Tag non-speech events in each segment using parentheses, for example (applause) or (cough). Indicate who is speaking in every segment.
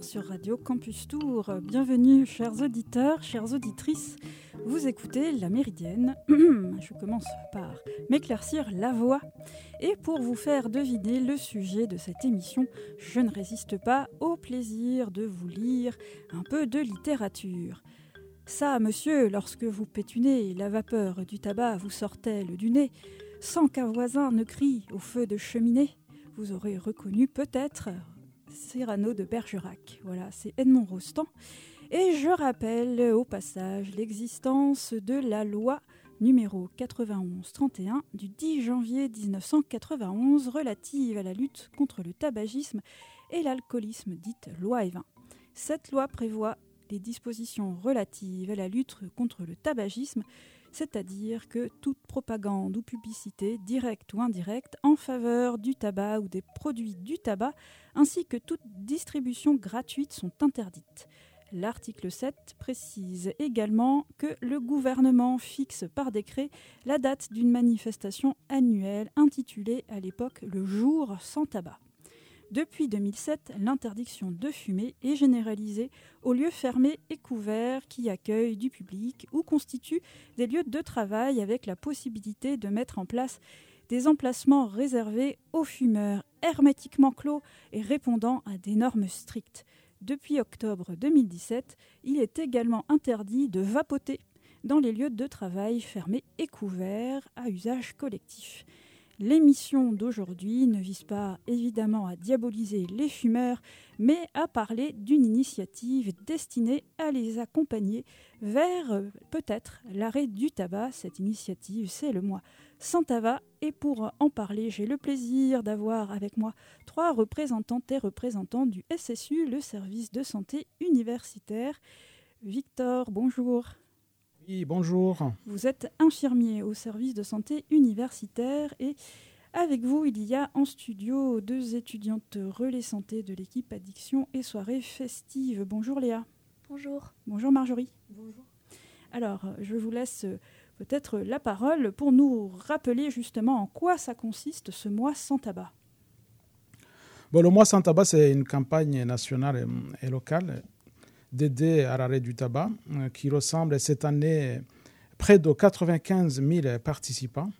Speaker 1: 11h sur Radio Campus Tour. Bienvenue, chers auditeurs, chères auditrices. Vous écoutez La Méridienne. (clears throat) Je commence par m'éclaircir la voix. Et pour vous faire deviner le sujet de cette émission, je ne résiste pas au plaisir de vous lire un peu de littérature. Ça, monsieur, lorsque vous pétunez, la vapeur du tabac vous sort-elle du nez, sans qu'un voisin ne crie au feu de cheminée? Vous aurez reconnu peut-être Cyrano de Bergerac. Voilà, c'est Edmond Rostand. Et je rappelle au passage l'existence de la loi numéro 91-31 du 10 janvier 1991 relative à la lutte contre le tabagisme et l'alcoolisme, dite loi Evin. Cette loi prévoit les dispositions relatives à la lutte contre le tabagisme c'est-à-dire que toute propagande ou publicité, directe ou indirecte, en faveur du tabac ou des produits du tabac, ainsi que toute distribution gratuite sont interdites. L'article 7 précise également que le gouvernement fixe par décret la date d'une manifestation annuelle intitulée à l'époque le jour sans tabac. Depuis 2007, l'interdiction de fumer est généralisée aux lieux fermés et couverts qui accueillent du public ou constituent des lieux de travail avec la possibilité de mettre en place des emplacements réservés aux fumeurs, hermétiquement clos et répondant à des normes strictes. Depuis octobre 2017, il est également interdit de vapoter dans les lieux de travail fermés et couverts à usage collectif. L'émission d'aujourd'hui ne vise pas évidemment à diaboliser les fumeurs, mais à parler d'une initiative destinée à les accompagner vers peut-être l'arrêt du tabac. Cette initiative, c'est le mois sans tabac. Et pour en parler, j'ai le plaisir d'avoir avec moi trois représentantes et représentants du SSU, le service de santé universitaire. Victor, bonjour.
Speaker 2: Oui, bonjour.
Speaker 1: Vous êtes infirmier au service de santé universitaire et avec vous, il y a en studio deux étudiantes relais santé de l'équipe Addiction et Soirée Festive. Bonjour Léa.
Speaker 3: Bonjour.
Speaker 1: Bonjour Marjorie.
Speaker 3: Bonjour.
Speaker 1: Alors, je vous laisse peut-être la parole pour nous rappeler justement en quoi ça consiste ce mois sans tabac.
Speaker 2: Bon, le mois sans tabac, c'est une campagne nationale et locale d'aider à l'arrêt du tabac, euh, qui ressemble cette année près de 95 000 participants,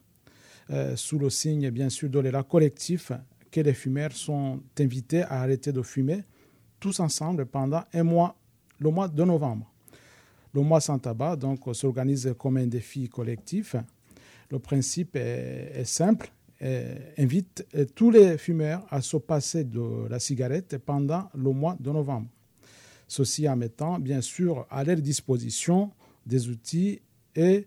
Speaker 2: euh, sous le signe bien sûr de l'élan collectif que les fumeurs sont invités à arrêter de fumer tous ensemble pendant un mois, le mois de novembre. Le mois sans tabac donc s'organise comme un défi collectif. Le principe est, simple, invite tous les fumeurs à se passer de la cigarette pendant le mois de novembre. Ceci en mettant bien sûr à leur disposition des outils et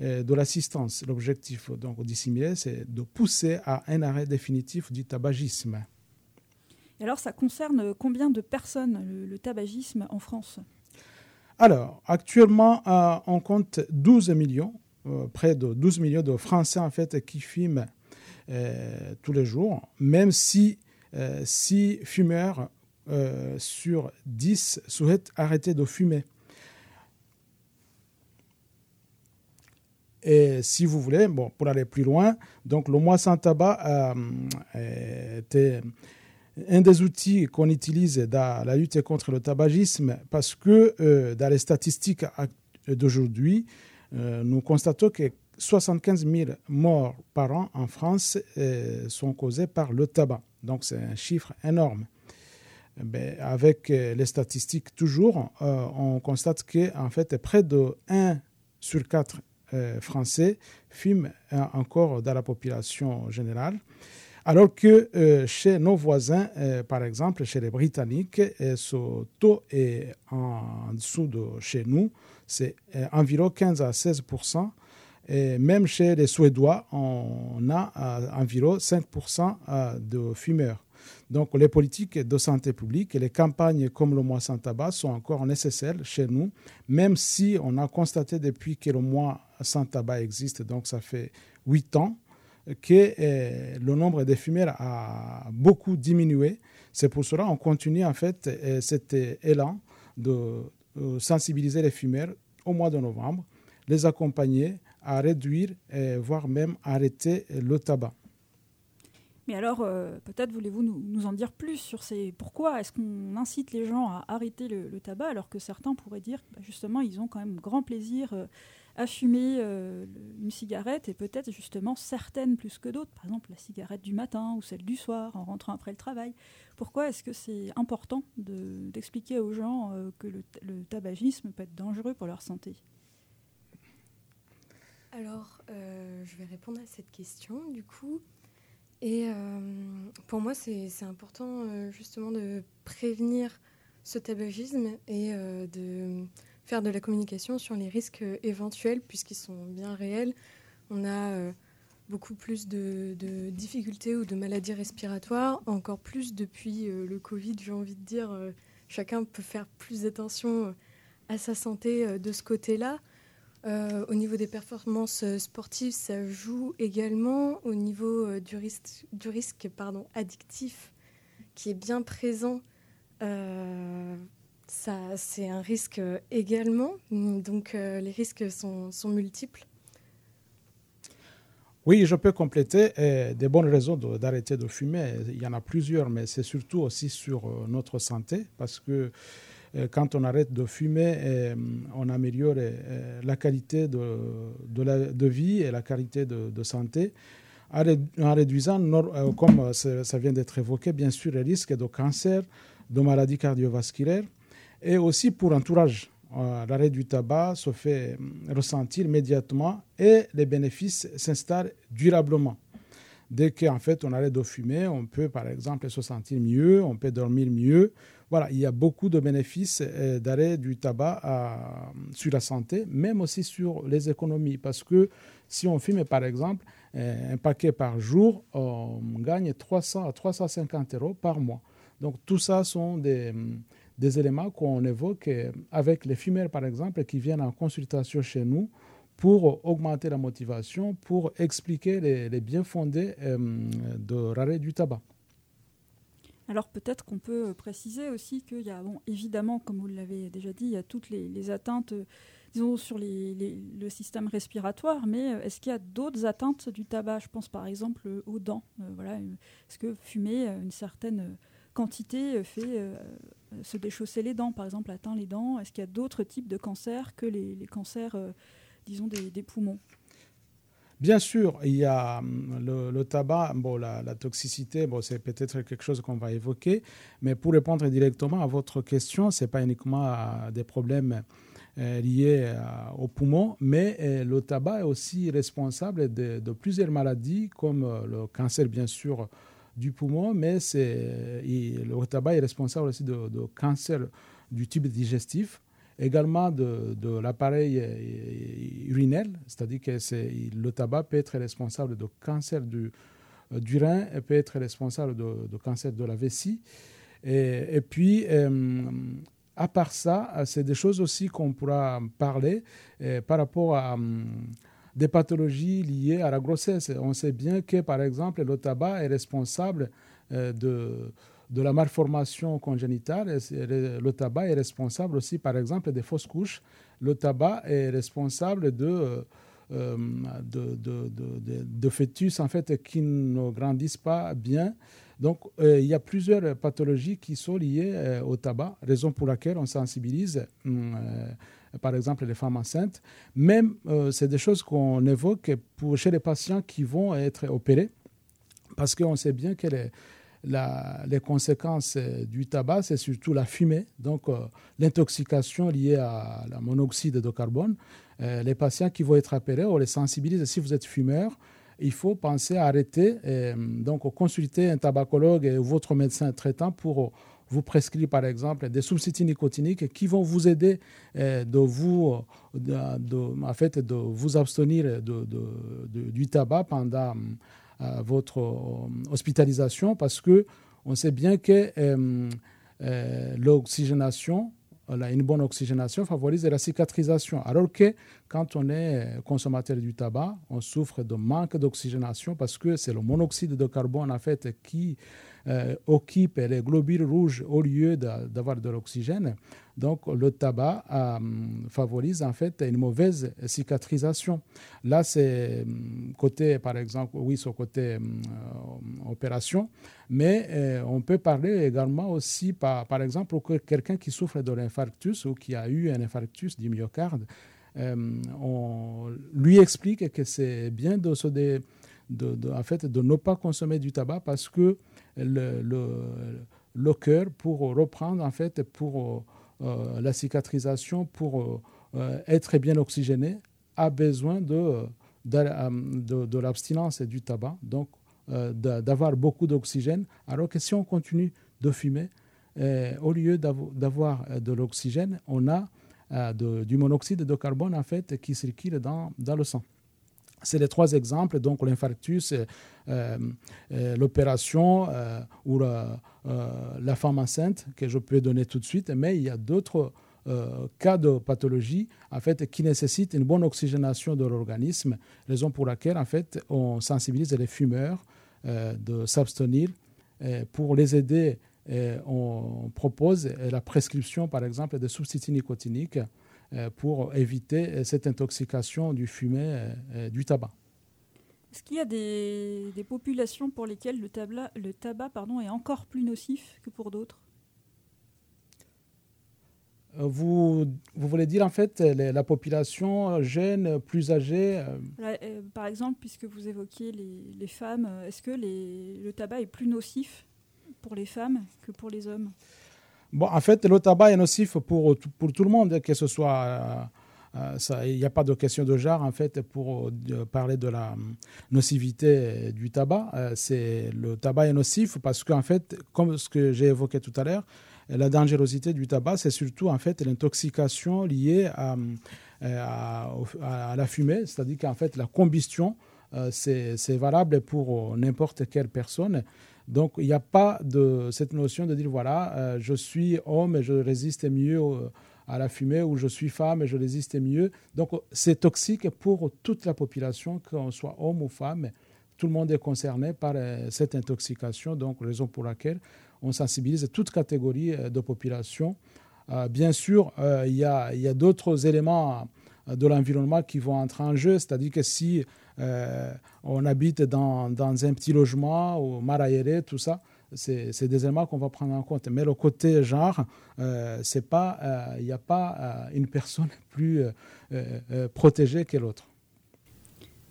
Speaker 2: euh, de l'assistance. L'objectif donc dissimulé, c'est de pousser à un arrêt définitif du tabagisme.
Speaker 1: alors, ça concerne combien de personnes le, tabagisme en France?
Speaker 2: Alors, actuellement, euh, on compte 12 millions, euh, près de 12 millions de Français en fait qui fument tous les jours, même si si fumeurs euh, sur 10 souhaitent arrêter de fumer. Et si vous voulez, pour aller plus loin, donc le mois sans tabac euh, était un des outils qu'on utilise dans la lutte contre le tabagisme parce que euh, dans les statistiques d'aujourd'hui, nous constatons que 75 000 morts par an en France sont causées par le tabac. Donc c'est un chiffre énorme. Ben, avec euh, les statistiques toujours, euh, on constate que en fait, près de 1 sur 4 euh, Français fument encore dans la population générale. Alors que chez nos voisins, par exemple chez les Britanniques, ce taux est en dessous de chez nous, c'est environ 15 à 16% et même chez les Suédois, on a environ 5 de fumeurs. Donc les politiques de santé publique et les campagnes comme le mois sans tabac sont encore nécessaires chez nous, même si on a constaté depuis que le mois sans tabac existe, donc ça fait huit ans, que eh, le nombre de fumeurs a beaucoup diminué. C'est pour cela qu'on continue en fait eh, cet élan de euh, sensibiliser les fumeurs au mois de novembre, les accompagner à réduire, voire même arrêter le tabac.
Speaker 1: Mais alors, euh, peut-être voulez-vous nous, en dire plus sur ces... Pourquoi est-ce qu'on incite les gens à arrêter le, tabac alors que certains pourraient dire bah, justement ils ont quand même grand plaisir euh, à fumer euh, une cigarette et peut-être justement certaines plus que d'autres, par exemple la cigarette du matin ou celle du soir en rentrant après le travail. Pourquoi est-ce que c'est important d'expliquer aux gens que le, tabagisme peut être dangereux pour leur santé?
Speaker 3: Alors, je vais répondre à cette question. Du coup, et euh, pour moi, c'est important euh, justement de prévenir ce tabagisme et euh, de faire de la communication sur les risques éventuels, puisqu'ils sont bien réels. On a beaucoup plus de, difficultés ou de maladies respiratoires, encore plus depuis le Covid, j'ai envie de dire. chacun peut faire plus attention à sa santé de ce côté-là. Euh, au niveau des performances euh, sportives, ça joue également. Au niveau euh, du risque, addictif qui est bien présent, c'est un risque également. Donc les risques sont, multiples.
Speaker 2: Oui, je peux compléter. des bonnes raisons d'arrêter de, de, fumer, il y en a plusieurs, mais c'est surtout aussi sur notre santé parce que quand on arrête de fumer, euh, on améliore euh, la qualité de, vie et la qualité de, santé en réduisant, comme ça vient d'être évoqué, bien sûr, les risques de cancer, de maladies cardiovasculaires et aussi pour l'entourage. L'arrêt du tabac se fait ressentir immédiatement et les bénéfices s'installent durablement. Dès qu'en fait on arrête de fumer, on peut par exemple se sentir mieux, on peut dormir mieux, voilà, il y a beaucoup de bénéfices euh, d'arrêt du tabac sur la santé, même aussi sur les économies. Parce que si on fume, par exemple, euh, un paquet par jour, on gagne 300 à 350 euros par mois. Donc tout ça sont des, éléments qu'on évoque avec les fumeurs, par exemple, qui viennent en consultation chez nous pour augmenter la motivation, pour expliquer les, les biens fondés euh, de l'arrêt du tabac.
Speaker 1: Alors peut-être qu'on peut euh, préciser aussi qu'il y a, évidemment, comme vous l'avez déjà dit, il y a toutes les, atteintes, euh, sur le système respiratoire, mais euh, est-ce qu'il y a d'autres atteintes du tabac? Je pense par exemple aux dents. voilà, est-ce que fumer une certaine quantité fait se déchausser les dents, par exemple, atteint les dents? Est-ce qu'il y a d'autres types de cancers que les, cancers, disons, des poumons?
Speaker 2: Bien sûr, il y a hum, le, tabac, bon, la, toxicité, bon, c'est peut-être quelque chose qu'on va évoquer, mais pour répondre directement à votre question, ce n'est pas uniquement des problèmes euh, liés aux poumons, mais euh, le tabac est aussi responsable de, plusieurs maladies, comme euh, le cancer, bien sûr, du poumon, mais le tabac est responsable aussi de, de cancer du tube digestif également de, l'appareil euh, urinaire, c'est-à-dire que le tabac peut être responsable de cancer du, euh, rein et peut être responsable de, cancer de la vessie. Et, et puis, euh, à part ça, c'est des choses aussi qu'on pourra parler par rapport à des pathologies liées à la grossesse. On sait bien que, par exemple, le tabac est responsable de de la malformation congénitale. Le tabac est responsable aussi, par exemple, des fausses couches. Le tabac est responsable de, euh, de, de, fœtus en fait, qui ne grandissent pas bien. Donc, euh, il y a plusieurs pathologies qui sont liées euh, au tabac, raison pour laquelle on sensibilise, hum, par exemple, les femmes enceintes. Même, c'est des choses qu'on évoque pour, chez les patients qui vont être opérés, parce qu'on sait bien que les, les conséquences euh, du tabac, c'est surtout la fumée, donc euh, l'intoxication liée à la monoxyde de carbone. Euh, les patients qui vont être appelés, on les sensibilise. Si vous êtes fumeur, il faut penser à arrêter, donc consulter un tabacologue et votre médecin traitant pour vous prescrire par exemple des substituts nicotiniques qui vont vous aider de vous, de, en fait, de vous abstenir du tabac pendant votre euh, hospitalisation parce que on sait bien que euh, euh, l'oxygénation, une bonne oxygénation favorise la cicatrisation. Alors que quand on est consommateur du tabac, on souffre de manque d'oxygénation parce que c'est le monoxyde de carbone en fait qui occupent les globules rouges au lieu d'avoir de l'oxygène. Donc le tabac euh, favorise en fait une mauvaise cicatrisation. Là, c'est hum, côté, par exemple, oui, sur côté euh, opération, mais euh, on peut parler également aussi, par, par exemple, quelqu'un qui souffre de l'infarctus ou qui a eu un infarctus du myocarde, on lui explique que c'est bien de, en fait, de ne pas consommer du tabac parce que le, cœur, pour reprendre, en fait, pour euh, la cicatrisation, pour euh, euh, être bien oxygéné, a besoin de, de, l'abstinence et du tabac, donc d'avoir beaucoup d'oxygène, alors que si on continue de fumer, au lieu d'avoir de l'oxygène, on a du monoxyde de carbone en fait qui circule dans, dans le sang. C'est les trois exemples, donc l'infarctus, l'opération ou la, euh, la femme enceinte, que je peux donner tout de suite, mais il y a d'autres euh, cas de pathologie en fait, qui nécessitent une bonne oxygénation de l'organisme, raison pour laquelle en fait, on sensibilise les fumeurs euh, de s'abstenir. pour les aider, on propose la prescription, par exemple, de substituts nicotiniques pour éviter cette intoxication du fumet du tabac.
Speaker 1: Est-ce qu'il y a des, populations pour lesquelles le, le tabac pardon, est encore plus nocif que pour d'autres?
Speaker 2: Euh, vous, vous, voulez dire en fait la population jeune, plus âgée euh?
Speaker 1: Euh, Par exemple, puisque vous évoquiez les, femmes, est-ce que le tabac est plus nocif pour les femmes que pour les hommes?
Speaker 2: Bon, en fait, le tabac est nocif pour, pour tout le monde, que ce soit euh, il n'y a pas de question de genre, en fait, pour euh, parler de la nocivité du tabac. Euh, c'est le tabac est nocif parce qu'en fait, comme ce que j'ai évoqué tout à l'heure, la dangerosité du tabac, c'est surtout en fait l'intoxication liée à, à, la fumée, c'est-à-dire qu'en fait la combustion, c'est valable pour n'importe quelle personne. Donc il n'y a pas de cette notion de dire voilà, je suis homme et je résiste mieux à la fumée, ou je suis femme et je résiste mieux. Donc c'est toxique pour toute la population, qu'on soit homme ou femme. Tout le monde est concerné par euh, cette intoxication, donc raison pour laquelle on sensibilise toute catégorie euh, de population. Euh, bien sûr, il y a d'autres éléments de l'environnement qui vont entrer en jeu, c'est-à-dire que si on habite dans, dans, un petit logement ou mal aéré, tout ça, c'est des éléments qu'on va prendre en compte. Mais le côté genre, euh, c'est pas, il euh, n'y a pas euh, une personne (laughs) plus protégée que l'autre.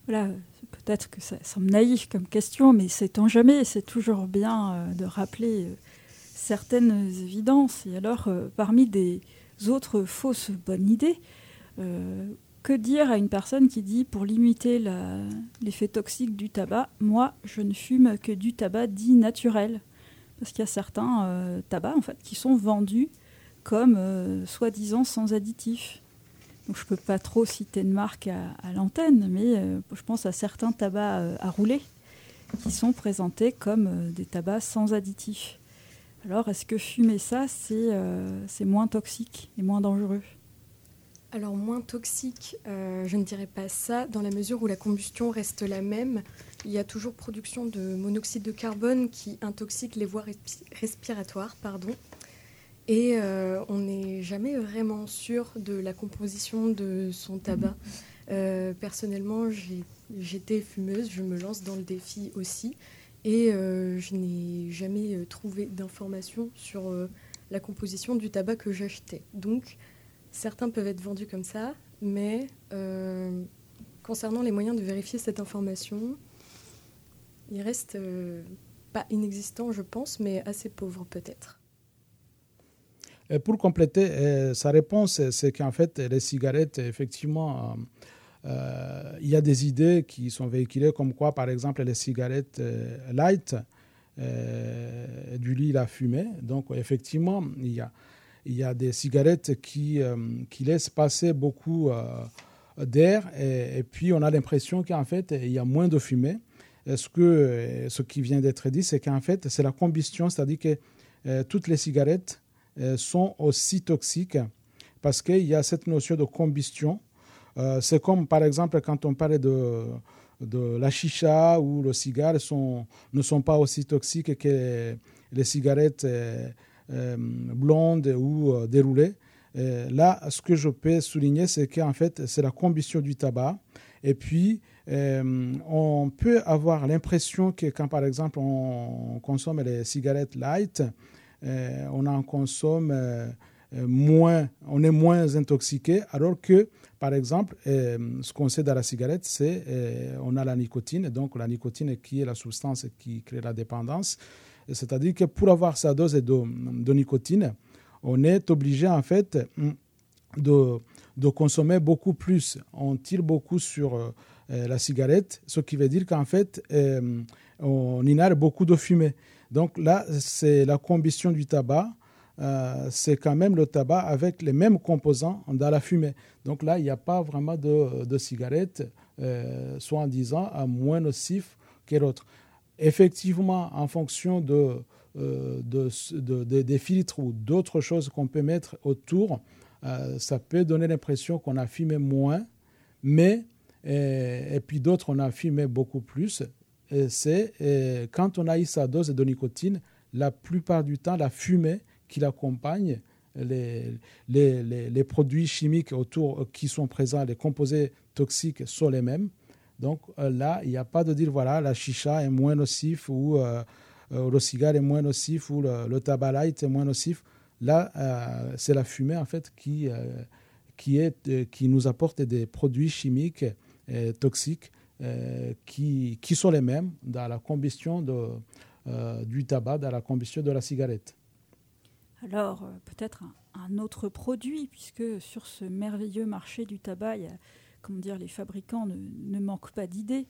Speaker 1: Voilà, peut-être que ça semble naïf comme question, mais en jamais, c'est toujours bien de rappeler certaines évidences. Et alors, parmi des autres fausses bonnes idées, que dire à une personne qui dit pour limiter l'effet toxique du tabac, moi je ne fume que du tabac dit naturel parce qu'il y a certains euh, tabacs en fait, qui sont vendus comme euh, soi-disant sans additifs. Donc, je ne peux pas trop citer de marque à, l'antenne, mais euh, je pense à certains tabacs à rouler qui sont présentés comme des tabacs sans additifs. Alors, est-ce que fumer ça, c'est moins toxique et moins dangereux?
Speaker 3: Alors moins toxique, je ne dirais pas ça, dans la mesure où la combustion reste la même il y a toujours production de monoxyde de carbone qui intoxique les voies respiratoires. Pardon. Et euh, on n'est jamais vraiment sûr de la composition de son tabac. Euh, personnellement, j'étais fumeuse, je me lance dans le défi aussi. Et euh, je n'ai jamais trouvé d'informations sur la composition du tabac que j'achetais. Donc, certains peuvent être vendus comme ça, mais concernant les moyens de vérifier cette information, il reste euh, pas inexistant, je pense, mais assez pauvre peut-être.
Speaker 2: Pour compléter euh, sa réponse, c'est qu'en fait, les cigarettes, effectivement, euh, il y a des idées qui sont véhiculées comme quoi, par exemple, les cigarettes light, du lit à fumer. Donc, effectivement, il y a, il y a des cigarettes qui, qui laissent passer beaucoup d'air et, puis on a l'impression qu'en fait, il y a moins de fumée ce, que, euh, ce qui vient d'être dit, c'est qu'en fait, c'est la combustion, c'est-à-dire que euh, toutes les cigarettes euh, sont aussi toxiques parce qu'il y a cette notion de combustion. c'est comme, par exemple, quand on parlait de, de la chicha ou le cigare sont, ne sont pas aussi toxiques que les cigarettes blondes ou déroulées. là, ce que je peux souligner, c'est qu'en fait, c'est la combustion du tabac. Et puis, on peut avoir l'impression que quand, par exemple, on consomme les cigarettes light, on en consomme euh, moins, on est moins intoxiqué, alors que, par exemple, euh, ce qu'on sait dans la cigarette, c'est euh, on a la nicotine, donc la nicotine qui est la substance qui crée la dépendance. C'est-à-dire que pour avoir sa dose de, nicotine, on est obligé en fait de, consommer beaucoup plus. On tire beaucoup sur la cigarette, ce qui veut dire qu'en fait, on inhale beaucoup de fumée. Donc là, c'est la combustion du tabac euh, c'est quand même le tabac avec les mêmes composants dans la fumée. Donc là, il n'y a pas vraiment de, cigarette, euh, soi-disant, moins nocif que l'autre. Effectivement, en fonction euh, de, des filtres ou d'autres choses qu'on peut mettre autour, ça peut donner l'impression qu'on a fumé moins, mais, et, puis d'autres, on a fumé beaucoup plus. C'est quand on a eu sa dose de nicotine, la plupart du temps, la fumée qui l'accompagnent, les, les, les, produits chimiques autour qui sont présents, les composés toxiques sont les mêmes. Donc euh, là, il n'y a pas de dire, voilà, la chicha est moins nocif ou euh, euh, le cigare est moins nocif ou le, tabac light est moins nocif. Là, c'est la fumée, en fait, qui, qui, nous apporte des produits chimiques toxiques qui, qui sont les mêmes dans la combustion du tabac, dans la combustion de la cigarette.
Speaker 1: Alors, peut-être un, autre produit, puisque sur ce merveilleux marché du tabac, comment dire, les fabricants ne, manquent pas d'idées.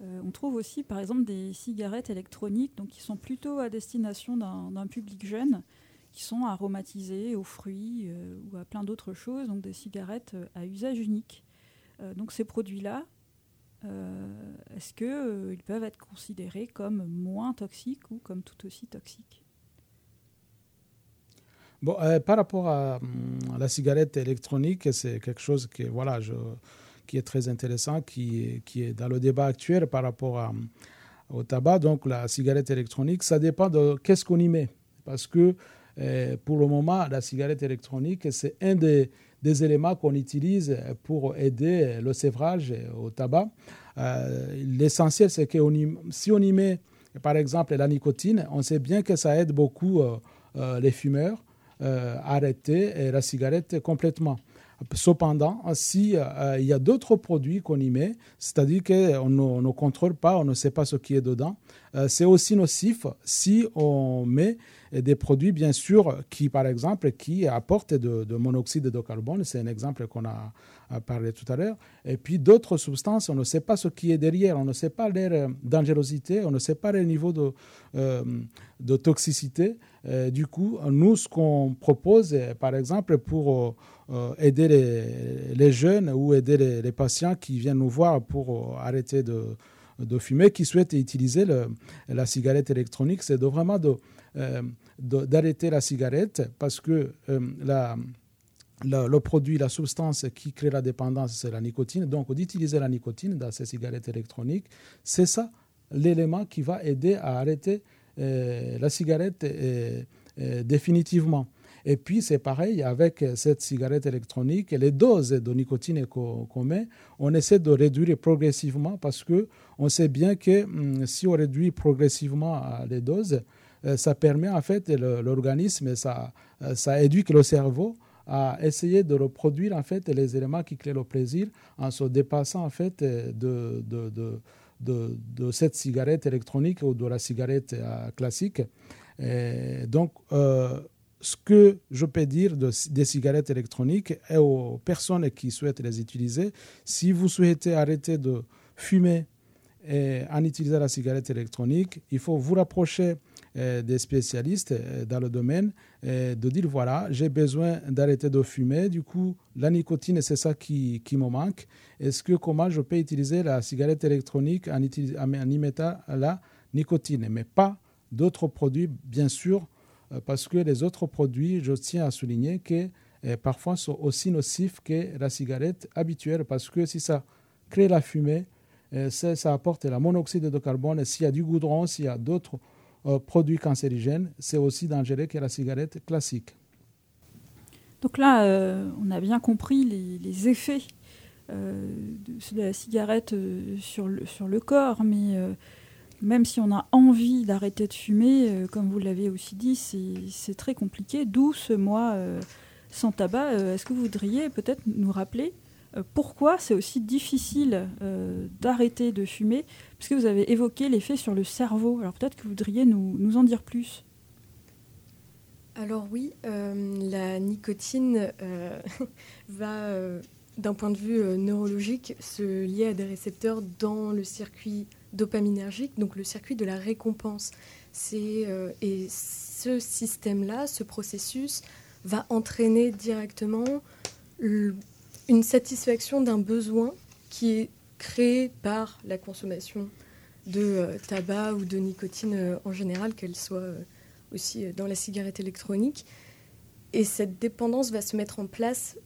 Speaker 1: Euh, on trouve aussi, par exemple, des cigarettes électroniques, donc qui sont plutôt à destination d'un public jeune, qui sont aromatisées aux fruits euh, ou à plein d'autres choses, donc des cigarettes à usage unique. donc ces produits-là, est-ce qu'ils peuvent être considérés comme moins toxiques ou comme tout aussi toxiques?
Speaker 2: Bon, euh, par rapport à, la cigarette électronique, c'est quelque chose qui, voilà, je, qui est très intéressant, qui, qui, est dans le débat actuel par rapport au tabac. Donc, la cigarette électronique, ça dépend de qu'est-ce qu'on y met. Parce que euh, pour le moment, la cigarette électronique, c'est un des, éléments qu'on utilise pour aider le sévrage au tabac. Euh, l'essentiel, c'est que si on y met, par exemple, la nicotine, on sait bien que ça aide beaucoup les fumeurs euh, arrêter la cigarette complètement. Cependant, si euh, y a d'autres produits qu'on y met, c'est-à-dire qu'on ne, contrôle pas, on ne sait pas ce qui est dedans, euh, c'est aussi nocif si on met des produits, bien sûr, qui, par exemple, qui apportent de, monoxyde de carbone. C'est un exemple qu'on a, parlé tout à l'heure. Et puis d'autres substances, on ne sait pas ce qui est derrière, on ne sait pas leur dangerosité, on ne sait pas le niveau de, de toxicité. Euh, du coup, nous, ce qu'on propose, par exemple, pour euh, aider les, jeunes ou aider les, patients qui viennent nous voir pour arrêter de, de fumer, qui souhaitent utiliser la cigarette électronique, c'est de vraiment euh, d'arrêter la cigarette parce que la, le produit, la substance qui crée la dépendance, c'est la nicotine. Donc, d'utiliser la nicotine dans ces cigarettes électroniques, c'est ça l'élément qui va aider à arrêter euh, la cigarette définitivement. Et puis, c'est pareil avec cette cigarette électronique, les doses de nicotine qu'on met, on essaie de réduire progressivement parce qu'on sait bien que hum, si on réduit progressivement les doses, euh, ça permet en fait l'organisme, ça, euh, ça éduque le cerveau à essayer de reproduire en fait les éléments qui créent le plaisir en se dépassant en fait de, de, de cette cigarette électronique ou de la cigarette euh, classique. donc, euh, ce que je peux dire des cigarettes électroniques et aux personnes qui souhaitent les utiliser, si vous souhaitez arrêter de fumer en utilisant la cigarette électronique, il faut vous rapprocher euh, des spécialistes euh, dans le domaine, euh, de dire voilà, j'ai besoin d'arrêter de fumer, du coup, la nicotine, c'est ça qui, qui, me manque. Est-ce que comment je peux utiliser la cigarette électronique en, en y mettant la nicotine, mais pas d'autres produits, bien sûr, parce que les autres produits, je tiens à souligner que parfois sont aussi nocifs que la cigarette habituelle, parce que si ça crée la fumée, ça apporte la monoxyde de carbone. S'il y a du goudron, s'il y a d'autres produits cancérigènes, c'est aussi dangereux que la cigarette classique.
Speaker 1: Donc là, on a bien compris les, effets de, la cigarette sur, le, sur le corps, mais même si on a envie d'arrêter de fumer, euh, comme vous l'avez aussi dit, c'est très compliqué. D'où ce mois euh, sans tabac. Euh, est-ce que vous voudriez peut-être nous rappeler pourquoi c'est aussi difficile d'arrêter de fumer? Puisque vous avez évoqué l'effet sur le cerveau. Alors peut-être que vous voudriez nous, nous en dire plus.
Speaker 3: Alors oui, la nicotine (laughs) va, d'un point de vue neurologique, se lier à des récepteurs dans le circuit dopaminergique, donc le circuit de la récompense. Euh, et ce système-là, ce processus, va entraîner directement une satisfaction d'un besoin qui est créé par la consommation de euh, tabac ou de nicotine euh, en général, qu'elle soit aussi dans la cigarette électronique. Et cette dépendance va se mettre en place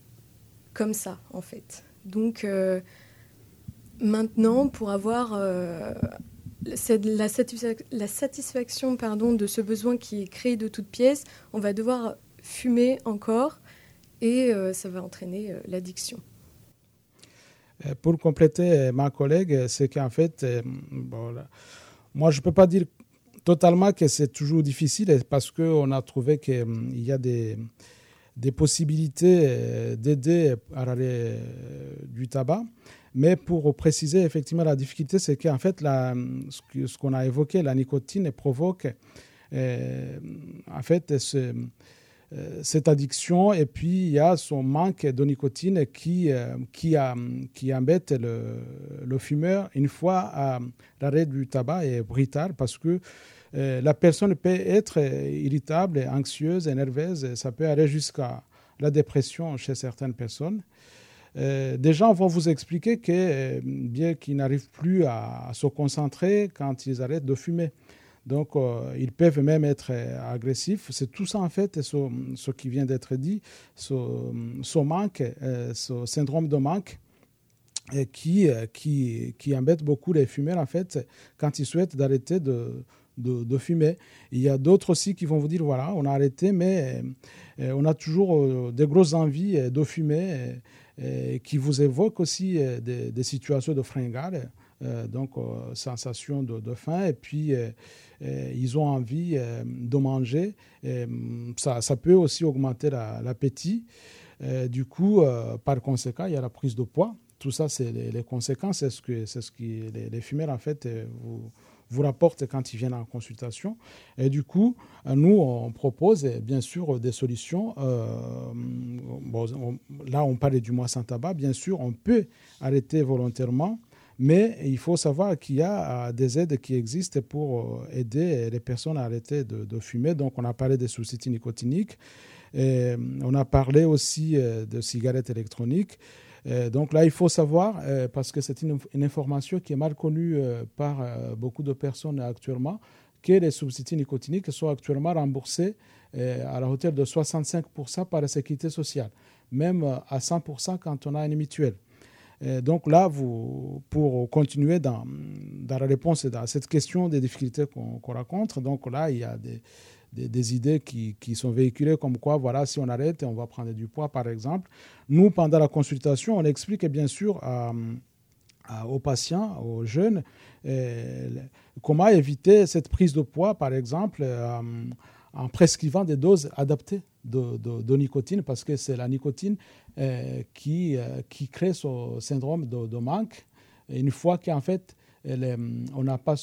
Speaker 3: comme ça, en fait. Donc, Maintenant, pour avoir euh, la, satisfaction de ce besoin qui est créé de toutes pièces, on va devoir fumer encore et euh, ça va entraîner euh, l'addiction.
Speaker 2: Pour compléter ma collègue, c'est qu'en fait, moi je ne peux pas dire totalement que c'est toujours difficile parce qu'on a trouvé qu'il y a des, des possibilités d'aider à l'arrêt du tabac. Mais pour préciser, effectivement, la difficulté, c'est qu'en fait, ce qu'on a évoqué, la nicotine provoque euh, en fait euh, cette addiction. Et puis il y a son manque de nicotine qui, euh, qui, embête le, le, fumeur. Une fois l'arrêt du tabac est brutal parce que la personne peut être irritable, anxieuse, nerveuse, ça peut aller jusqu'à la dépression chez certaines personnes. Euh, des gens vont vous expliquer que euh, bien qu'ils n'arrivent plus à, se concentrer quand ils arrêtent de fumer. Donc, euh, ils peuvent même être agressifs. C'est tout ça, en fait, ce, ce qui vient d'être dit, ce, manque, ce syndrome de manque qui, embête beaucoup les fumeurs, en fait, quand ils souhaitent d'arrêter de, fumer. Il y a d'autres aussi qui vont vous dire, voilà, on a arrêté, mais on a toujours des grosses envies de fumer qui vous évoque aussi euh, des, situations de fringale, euh, donc euh, sensation de, faim, et puis ils ont envie de manger. Et, ça, peut aussi augmenter l'appétit. du coup, par conséquent, il y a la prise de poids. Tout ça, c'est les, conséquences. C'est ce que, ce qui, les, les en fait, vous, vous rapportent quand ils viennent en consultation. Et du coup, nous, on propose bien sûr des solutions. Euh, là, on parlait du mois sans tabac. Bien sûr, on peut arrêter volontairement, mais il faut savoir qu'il y a euh, des aides qui existent pour euh, aider les personnes à arrêter de, fumer. Donc, on a parlé des substituts nicotiniques. On a parlé aussi de cigarettes électroniques. Euh, donc là, il faut savoir, euh, parce que c'est une, information qui est mal connue euh, par beaucoup de personnes actuellement, que les substituts nicotiniques sont actuellement remboursés à la hauteur de 65% par la sécurité sociale, même à 100% quand on a une mutuelle. donc là, pour continuer dans, la réponse à cette question des difficultés qu'on rencontre, donc là, il y a des, des, idées qui, qui, sont véhiculées comme quoi, voilà, si on arrête, on va prendre du poids, par exemple. Nous, pendant la consultation, on explique bien sûr aux patients, aux jeunes, euh, comment éviter cette prise de poids, par exemple, euh, en prescrivant des doses adaptées de, de, nicotine, parce que c'est la nicotine euh, qui, qui crée ce syndrome de, manque. Une fois qu'en fait, on n'a pas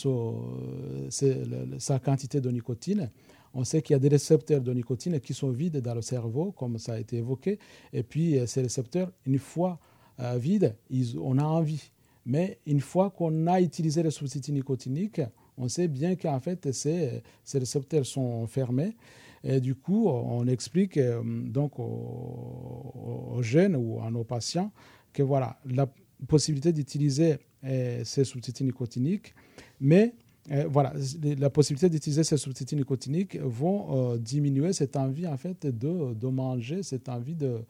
Speaker 2: sa quantité de nicotine, on sait qu'il y a des récepteurs de nicotine qui sont vides dans le cerveau, comme ça a été évoqué. Et puis, euh, ces récepteurs, une fois euh, vides, on a envie. Mais une fois qu'on a utilisé les substituts nicotiniques, on sait bien qu'en fait, ces, ces, récepteurs sont fermés. Et du coup, on explique euh, donc aux, jeunes ou à nos patients que voilà, la possibilité d'utiliser ces substituts nicotiniques, mais euh, voilà, la possibilité d'utiliser ces substituts nicotiniques vont euh, diminuer cette envie en fait de, de, manger, cette envie de,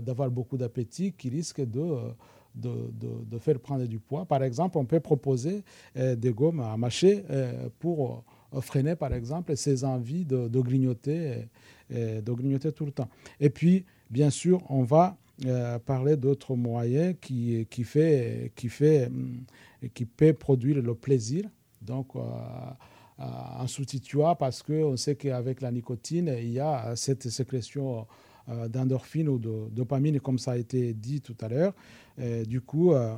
Speaker 2: d'avoir beaucoup d'appétit qui risque de, de, faire prendre du poids. Par exemple, on peut proposer des gommes à mâcher pour freiner, par exemple, ses envies de, grignoter, de grignoter tout le temps. Et puis, bien sûr, on va parler d'autres moyens qui, qui, fait, qui, fait, qui peut produire le plaisir. Donc, en sous-titua parce qu'on sait qu'avec la nicotine, il y a cette sécrétion euh, d'endorphine ou de dopamine, comme ça a été dit tout à l'heure. Du coup, euh,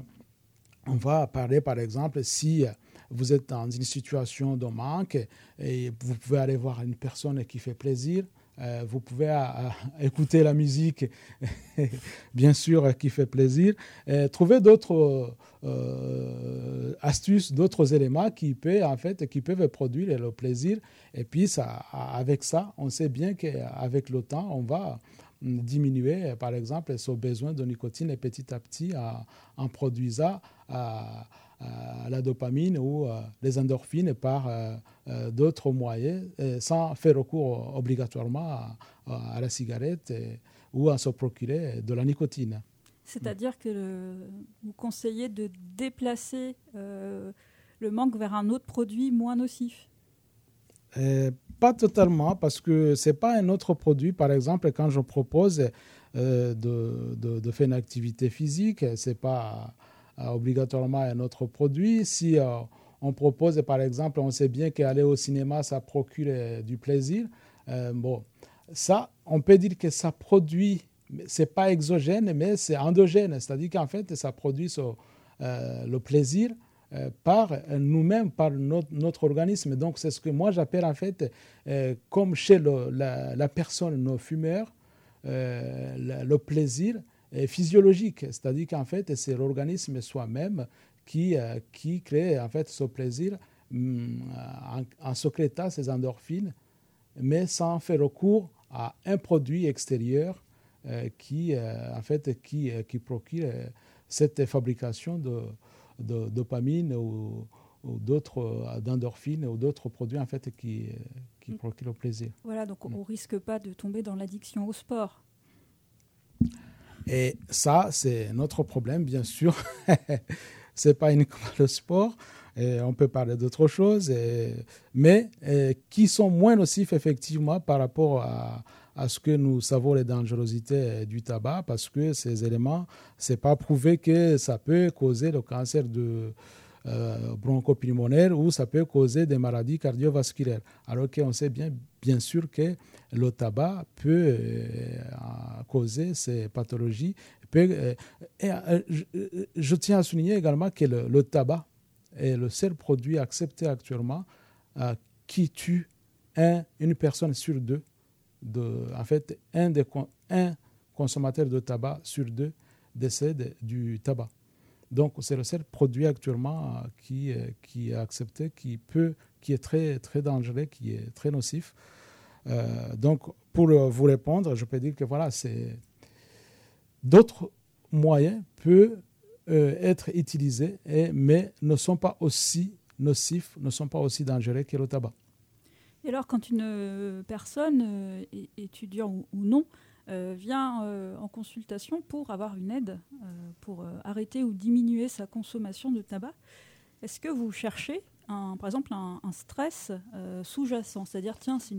Speaker 2: on va parler, par exemple, si vous êtes dans une situation de manque et vous pouvez aller voir une personne qui fait plaisir, euh, vous pouvez euh, écouter la musique, (laughs) bien sûr, qui fait plaisir. trouver d'autres euh, astuces, d'autres éléments qui peuvent, en fait, qui peuvent produire le plaisir. Et puis, ça, avec ça, on sait bien qu'avec le temps, on va diminuer, par exemple, ce besoin de nicotine et petit à petit en produisant la dopamine ou les endorphines par d'autres moyens sans faire recours obligatoirement à, la cigarette ou à se procurer de la nicotine.
Speaker 1: C'est-à-dire que vous conseillez de déplacer le manque vers un autre produit moins nocif?
Speaker 2: Pas totalement, parce que ce n'est pas un autre produit. Par exemple, quand je propose de, de, de, faire une activité physique, ce n'est pas euh, obligatoirement un autre produit. Si euh, on propose, par exemple, on sait bien qu'aller au cinéma, ça procure euh, du plaisir. bon, ça, on peut dire que ça produit, c'est pas exogène, mais c'est endogène, c'est-à-dire qu'en fait, ça produit le plaisir par nous-mêmes, par notre, organisme. Donc, c'est ce que moi j'appelle en fait, comme chez la, personne, nos fumeurs, le plaisir physiologique, c'est-à-dire qu'en fait, c'est l'organisme soi-même qui, euh, qui crée en fait ce plaisir mm, en, secrétant ces endorphines, mais sans faire recours à un produit extérieur euh, qui, euh, en fait, qui, qui procure cette fabrication de, de dopamine ou, d'autres d'endorphines ou d'autres produits en fait qui, qui mm. procurent le plaisir.
Speaker 1: Voilà, donc on ne risque pas de tomber dans l'addiction au sport.
Speaker 2: Et ça, c'est notre problème, bien sûr. (laughs) ce n'est pas uniquement le sport. Et on peut parler d'autres choses, mais qui sont moins nocifs effectivement par rapport à, à, ce que nous savons les dangerosités du tabac, parce que ces éléments, ce n'est pas prouvé que ça peut causer le cancer de, euh, bronchopulmonaire ou ça peut causer des maladies cardiovasculaires. Alors qu'on sait bien, bien sûr que le tabac peut euh, causer ces pathologies. Euh, je, tiens à souligner également que le, tabac est le seul produit accepté actuellement qui tue un, une personne sur deux. En fait, un, des, un consommateur de tabac sur deux décède du tabac. Donc, c'est le seul produit actuellement euh, qui, euh, est accepté, qui, est très, très dangereux, qui est très nocif. Euh, donc, pour vous répondre, je peux dire que voilà, d'autres moyens peuvent être utilisés, mais ne sont pas aussi nocifs, ne sont pas aussi dangereux que le tabac.
Speaker 1: Et alors, quand une personne, étudiant ou non, euh, vient euh, en consultation pour avoir une aide euh, pour arrêter ou diminuer sa consommation de tabac. Est-ce que vous cherchez, par exemple, un, stress sous-jacent? C'est-à-dire, tiens, si,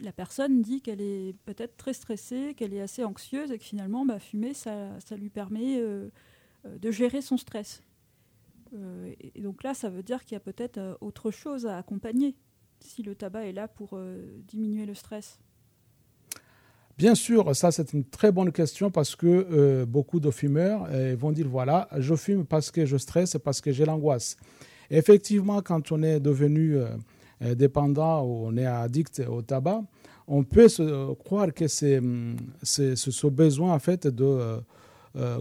Speaker 1: la personne dit qu'elle est peut-être très stressée, qu'elle est assez anxieuse et que finalement, bah, fumer, ça, ça, lui permet de gérer son stress. et donc là, ça veut dire qu'il y a peut-être autre chose à accompagner si le tabac est là pour diminuer le stress.
Speaker 2: Bien sûr, ça c'est une très bonne question parce que euh, beaucoup de fumeurs euh, vont dire voilà, je fume parce que je stresse, parce que j'ai l'angoisse. Effectivement, quand on est devenu euh, dépendant ou on est addict au tabac, on peut se croire que c'est ce besoin en fait de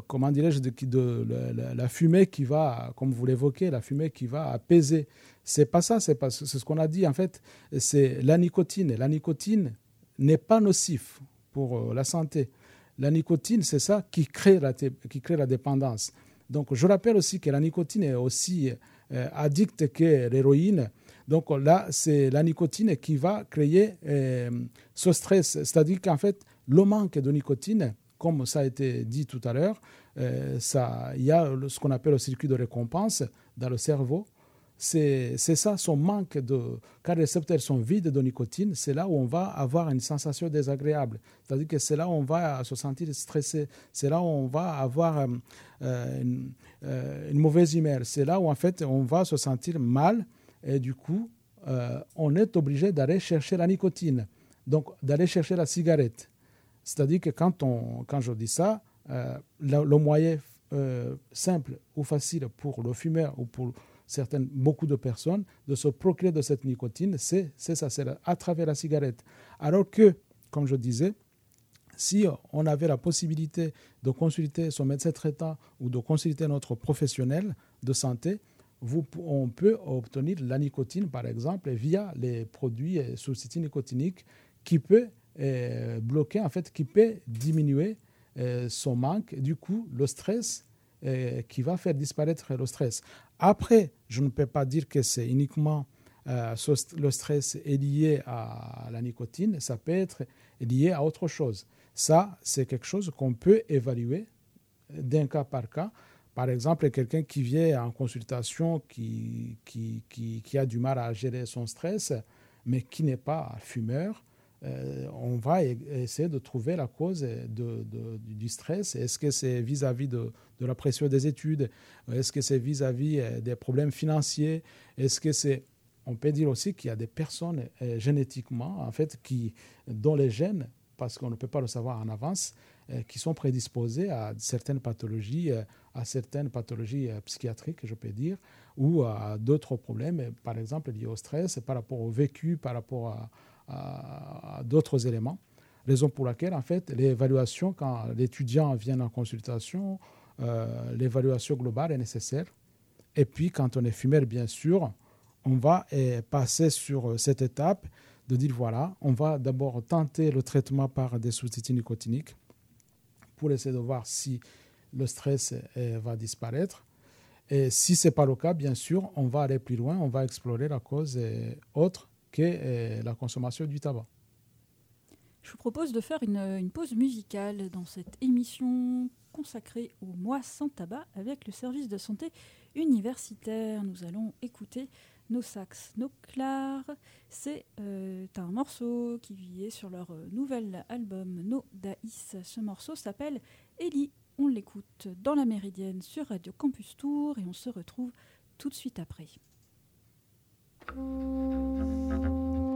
Speaker 2: comment dirais-je de, la, fumée qui va, comme vous l'évoquez, la fumée qui va apaiser. C'est pas ça, c'est ce qu'on a dit en fait. C'est la nicotine. La nicotine n'est pas nocif pour euh, la santé. La nicotine, c'est ça qui crée, la, qui crée la dépendance. Donc, je rappelle aussi que la nicotine est aussi euh, que l'héroïne. Donc là, c'est la nicotine qui va créer euh, ce stress. C'est-à-dire qu'en fait, le manque de nicotine, comme ça a été dit tout à l'heure, euh, il y a ce qu'on appelle le circuit de récompense dans le cerveau. C'est ça, son manque de. Quand les récepteurs sont vides de nicotine, c'est là où on va avoir une sensation désagréable. C'est-à-dire que c'est là où on va se sentir stressé. C'est là où on va avoir euh, euh, une, une, mauvaise humeur. C'est là où, en fait, on va se sentir mal. Et du coup, on est obligé d'aller chercher la nicotine. Donc, d'aller chercher la cigarette. C'est-à-dire que quand, on, quand je dis ça, euh, le, moyen euh, simple ou facile pour le fumeur ou pour certaines, beaucoup de personnes de se procurer de cette nicotine, c'est ça, c'est à travers la cigarette. Alors que, comme je disais, si on avait la possibilité de consulter son médecin traitant ou de consulter notre professionnel de santé, vous, on peut obtenir la nicotine, par exemple, via les produits substituts nicotiniques qui peut euh, bloquer, en fait, qui peut diminuer euh, son manque, du coup, le stress, euh, qui va faire disparaître le stress. Après, je ne peux pas dire que c'est uniquement le stress est lié à la nicotine, ça peut être lié à autre chose. Ça, c'est quelque chose qu'on peut évaluer d'un cas par cas. Par exemple, quelqu'un qui vient en consultation, qui, qui, qui, a du mal à gérer son stress, mais qui n'est pas fumeur, euh, on va e-, essayer de trouver la cause du stress. Est-ce que c'est vis-à-vis de, la pression des études? Est-ce que c'est vis-à-vis euh, des problèmes financiers? Est-ce que c'est... On peut dire aussi qu'il y a des personnes euh, génétiquement, en fait, qui, dont les gènes, parce qu'on ne peut pas le savoir en avance, qui sont prédisposés à certaines pathologies, à certaines pathologies psychiatriques, je peux dire, ou à d'autres problèmes, par exemple liés au stress, par rapport au vécu, par rapport à, d'autres éléments. Raison pour laquelle, en fait, l'évaluation, quand l'étudiant vient en consultation, euh, l'évaluation globale est nécessaire. Et puis, quand on est fumeur, bien sûr, on va eh, passer sur cette étape de dire voilà, on va d'abord tenter le traitement par des substituts nicotiniques pour essayer de voir si le stress eh, va disparaître. Et si ce n'est pas le cas, bien sûr, on va aller plus loin, on va explorer la cause eh, autre euh, la consommation du tabac.
Speaker 1: Je vous propose de faire une, pause musicale dans cette émission consacrée au mois sans tabac avec le service de santé universitaire. Nous allons écouter Nos Sax, Nos Clars. C'est euh, un morceau qui est sur leur nouvel album No Daïs. Ce morceau s'appelle Ellie. On l'écoute dans la Méridienne sur Radio Campus Tour et on se retrouve tout de suite après. フフフフ。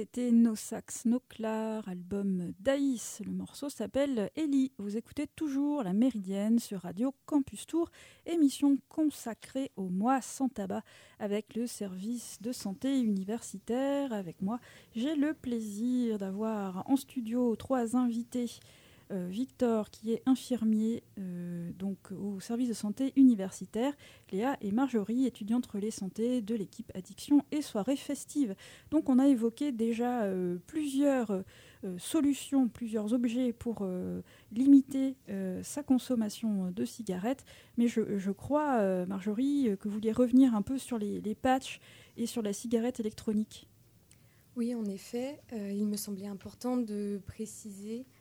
Speaker 1: C'était No Sax No Clar, album d'Aïs. Le morceau s'appelle Ellie. Vous écoutez toujours La Méridienne sur Radio Campus Tour, émission consacrée au mois sans tabac avec le service de santé universitaire. Avec moi, j'ai le plaisir d'avoir en studio trois invités euh, Victor, qui est infirmier euh, donc au service de santé universitaire, Léa et Marjorie, étudiantes relais santé de l'équipe addiction et soirée festive. Donc on a évoqué déjà euh, plusieurs solutions, plusieurs objets pour limiter sa consommation de cigarettes, mais je, crois, Marjorie, que vous vouliez revenir un peu sur les, patchs et sur la cigarette électronique.
Speaker 3: Oui, en effet, il me semblait important de préciser euh,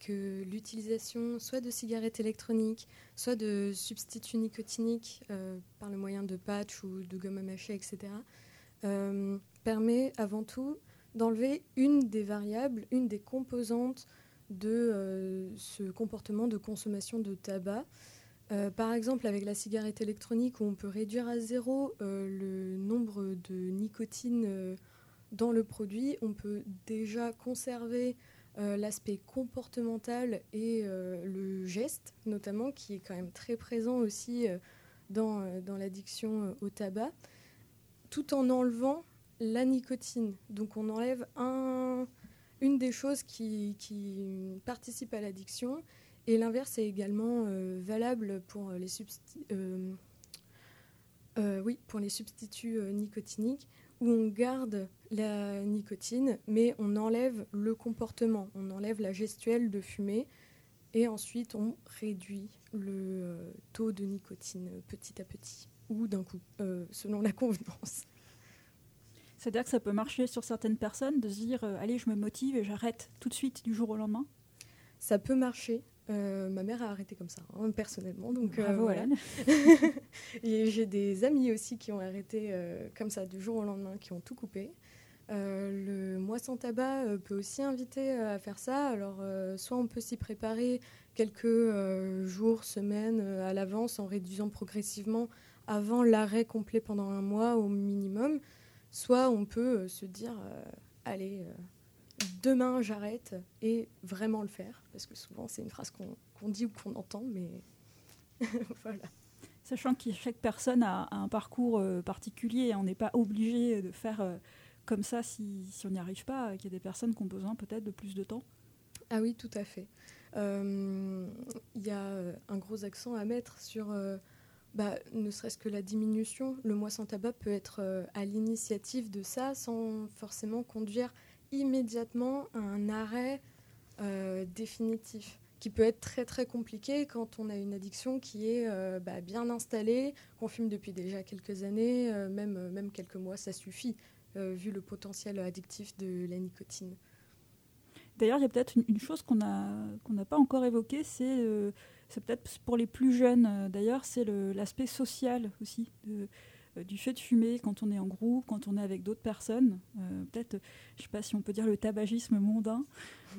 Speaker 3: que l'utilisation soit de cigarettes électroniques, soit de substituts nicotiniques euh, par le moyen de patch ou de gomme à mâcher, etc., euh, permet avant tout d'enlever une des variables, une des composantes de ce comportement de consommation de tabac. par exemple, avec la cigarette électronique, où on peut réduire à zéro le nombre de nicotine dans le produit, on peut déjà conserver euh, l'aspect comportemental et euh, le geste, notamment, qui est quand même très présent aussi euh, dans, dans l'addiction au tabac, tout en enlevant la nicotine. Donc on enlève un, une des choses qui, qui participent à l'addiction, et l'inverse est également valable pour les, oui, pour les substituts nicotiniques où on garde la nicotine, mais on enlève le comportement, on enlève la gestuelle de fumer, et ensuite on réduit le euh, taux de nicotine petit à petit, ou d'un coup, euh, selon la (laughs) convenance.
Speaker 1: C'est-à-dire que ça peut marcher sur certaines personnes de se dire euh, allez, je me motive et j'arrête tout de suite du jour au lendemain?
Speaker 3: Ça peut marcher. Euh, ma mère a arrêté comme ça, hein, personnellement. Donc, euh,
Speaker 1: voilà. (laughs)
Speaker 3: et j'ai des amis aussi qui ont arrêté euh, comme ça du jour au lendemain, qui ont tout coupé. le mois sans tabac peut aussi inviter à faire ça. Alors, soit on peut s'y préparer quelques jours, semaines à l'avance en réduisant progressivement avant l'arrêt complet pendant un mois au minimum. Soit on peut se dire, allez demain j'arrête et vraiment le faire, parce que souvent c'est une phrase qu'on dit ou qu'on entend, mais (laughs) voilà.
Speaker 1: Sachant que chaque personne a, un parcours euh, particulier, on n'est pas obligé de faire euh, comme ça si, si on n'y arrive pas, qu'il y a des personnes qui ont besoin peut-être de plus de temps.
Speaker 3: Ah oui, tout à fait. Euh, il y a un gros accent à mettre sur bah, ne serait-ce que la diminution. Le mois sans tabac peut être à l'initiative de ça sans forcément conduire immédiatement un arrêt euh, définitif qui peut être très très compliqué quand on a une addiction qui est euh, bah, bien installée, qu'on fume depuis déjà quelques années, euh, même, même quelques mois, ça suffit, vu le potentiel addictif de la nicotine.
Speaker 1: D'ailleurs, il y a peut-être une, chose qu'on qu'on n'a pas encore évoquée, c'est peut-être pour les plus jeunes, d'ailleurs, c'est l'aspect social aussi. Du fait de fumer quand on est en groupe, quand on est avec d'autres personnes. Euh, peut-être, je ne sais pas si on peut dire le tabagisme mondain,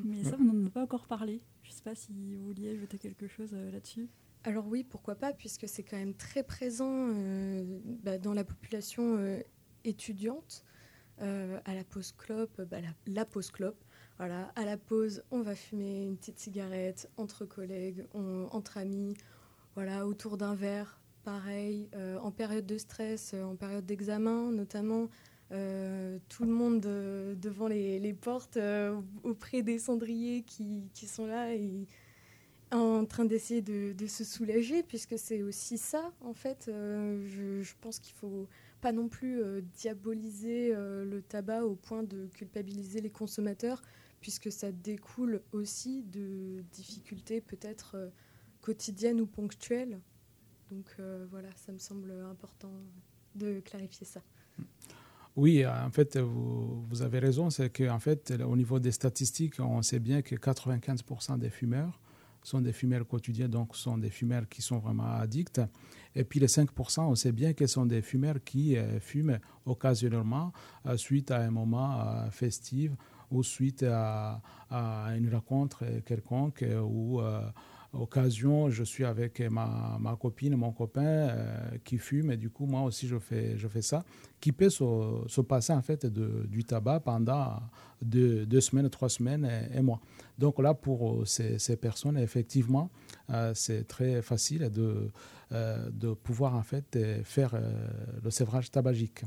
Speaker 1: mais ça, on n'en a pas encore parlé. Je ne sais pas si vous vouliez ajouter quelque chose euh, là-dessus.
Speaker 3: Alors oui, pourquoi pas, puisque c'est quand même très présent bah, dans la population étudiante. à la pause clope, bah, la, pause clope, voilà, à la pause, on va fumer une petite cigarette entre collègues, entre amis, voilà, autour d'un verre, pareil, en période de stress, en période d'examen notamment. tout le monde devant les, portes, auprès des cendriers qui, sont là et en train d'essayer de, se soulager, puisque c'est aussi ça, en fait. je, je, pense qu'il faut pas non plus euh, diaboliser euh, le tabac au point de culpabiliser les consommateurs, puisque ça découle aussi de difficultés peut-être euh, quotidiennes ou ponctuelles. Donc voilà, ça me semble important de clarifier ça.
Speaker 2: Oui, en fait, vous, avez raison. C'est qu'en fait, au niveau des statistiques, on sait bien que 95% des fumeurs sont des fumeurs quotidiens, donc sont des fumeurs qui sont vraiment addicts. Et puis les 5%, on sait bien qu'ils sont des fumeurs qui euh, fument occasionnellement euh, suite à un moment euh, festif ou suite à, une rencontre quelconque ou occasion, je suis avec ma, ma copine, mon copain euh, qui fume, et du coup, moi aussi, je fais, je fais ça, qui peut se, se passer en fait de, du tabac pendant deux, deux semaines, trois semaines et, moi. Donc là, pour ces, ces personnes, effectivement, euh, c'est très facile de, euh, de pouvoir en fait faire le sévrage tabagique.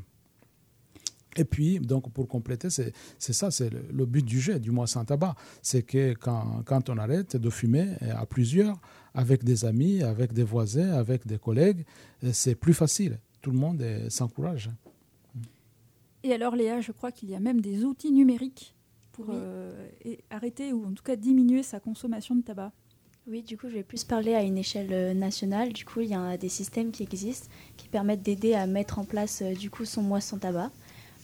Speaker 2: Et puis, donc, pour compléter, c'est ça, c'est le, but du jeu, du mois sans tabac. C'est que quand, quand, on arrête de fumer à plusieurs, avec des amis, avec des voisins, avec des collègues, c'est plus facile. Tout le monde s'encourage.
Speaker 1: Et alors, Léa, je crois qu'il y a même des outils numériques pour euh, arrêter ou en tout cas diminuer sa consommation de tabac.
Speaker 4: Oui, du coup, je vais plus parler à une échelle euh, nationale. Du coup, il y a des systèmes qui existent qui permettent d'aider à mettre en place euh, du coup son mois sans tabac.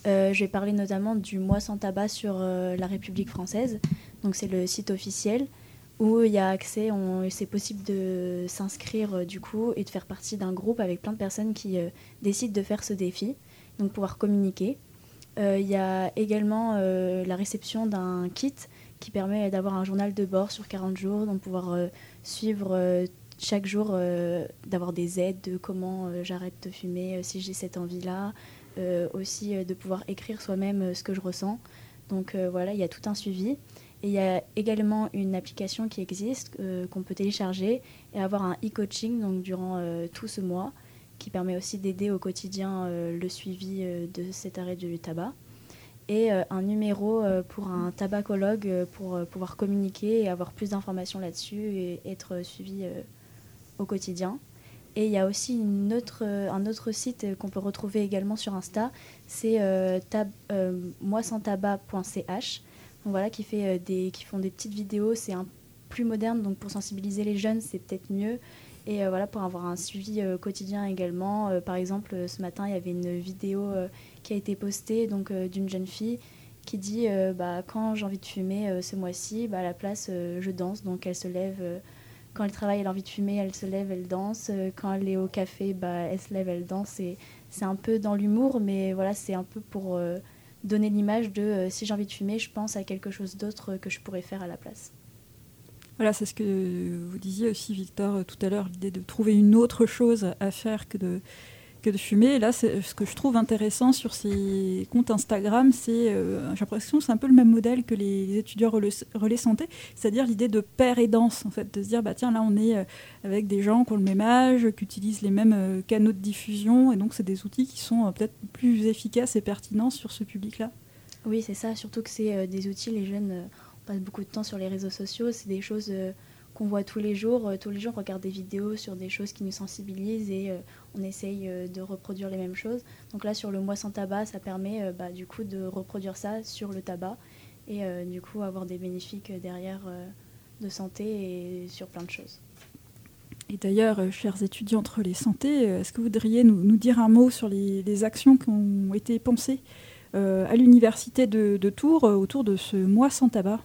Speaker 4: Euh, je vais parler notamment du mois sans tabac sur euh, la République française. Donc c'est le site officiel où il y a accès, c'est possible de s'inscrire euh, du coup et de faire partie d'un groupe avec plein de personnes qui décident de faire ce défi, donc pouvoir communiquer. Il y a également la réception d'un kit qui permet d'avoir un journal de bord sur 40 jours, donc pouvoir suivre chaque jour, d'avoir des aides de comment j'arrête de fumer si j'ai cette envie-là, aussi euh, de pouvoir écrire soi-même euh, ce que je ressens. Donc voilà, il y a tout un suivi. Et il y a également une application qui existe qu'on peut télécharger et avoir un e-coaching donc durant tout ce mois qui permet aussi d'aider au quotidien le suivi de cet arrêt du tabac. Et un numéro pour un tabacologue pour pouvoir communiquer et avoir plus d'informations là-dessus et être suivi au quotidien. Et il y a aussi euh, un autre site qu'on peut retrouver également sur Insta, c'est euh, euh moisantabac.ch. voilà, qui, fait, euh, qui font des petites vidéos, c'est un plus moderne, donc pour sensibiliser les jeunes, c'est peut-être mieux. Et voilà, pour avoir un suivi quotidien également. par exemple, ce matin, il y avait une vidéo qui a été postée donc d'une jeune fille qui dit bah, quand j'ai envie de fumer ce mois-ci, bah, à la place, je danse. Donc elle se lève quand elle travaille, elle a envie de fumer, elle se lève, elle danse. Euh, quand elle est au café, bah, elle se lève, elle danse. c'est un peu dans l'humour, mais voilà, c'est un peu pour euh, donner l'image de euh, si j'ai envie de fumer, je pense à quelque chose d'autre que je pourrais faire à la place.
Speaker 1: Voilà, c'est ce que vous disiez aussi, Victor, tout à l'heure, l'idée de trouver une autre chose à faire que de que de fumer. Et là, ce que je trouve intéressant sur ces comptes Instagram, c'est, euh, j'ai l'impression, c'est un peu le même modèle que les, étudiants relais, santé, c'est-à-dire l'idée de paire et danse, en fait, de se dire, bah tiens, là, on est euh, avec des gens qui ont le même âge, qui utilisent les mêmes euh, canaux de diffusion, et donc c'est des outils qui sont peut-être plus efficaces et pertinents sur ce public-là.
Speaker 4: Oui, c'est ça, surtout que c'est des outils, les jeunes, on passe beaucoup de temps sur les réseaux sociaux, c'est des choses qu'on voit tous les jours. Euh, tous les jours, on regarde des vidéos sur des choses qui nous sensibilisent et euh, on essaye euh, de reproduire les mêmes choses. Donc là, sur le mois sans tabac, ça permet bah, du coup de reproduire ça sur le tabac et du coup avoir des bénéfices derrière de santé et sur plein de choses.
Speaker 1: Et d'ailleurs, chers étudiants entre les santé, est-ce que vous voudriez nous, dire un mot sur les, actions qui ont été pensées à l'université de, de Tours autour de ce mois sans tabac?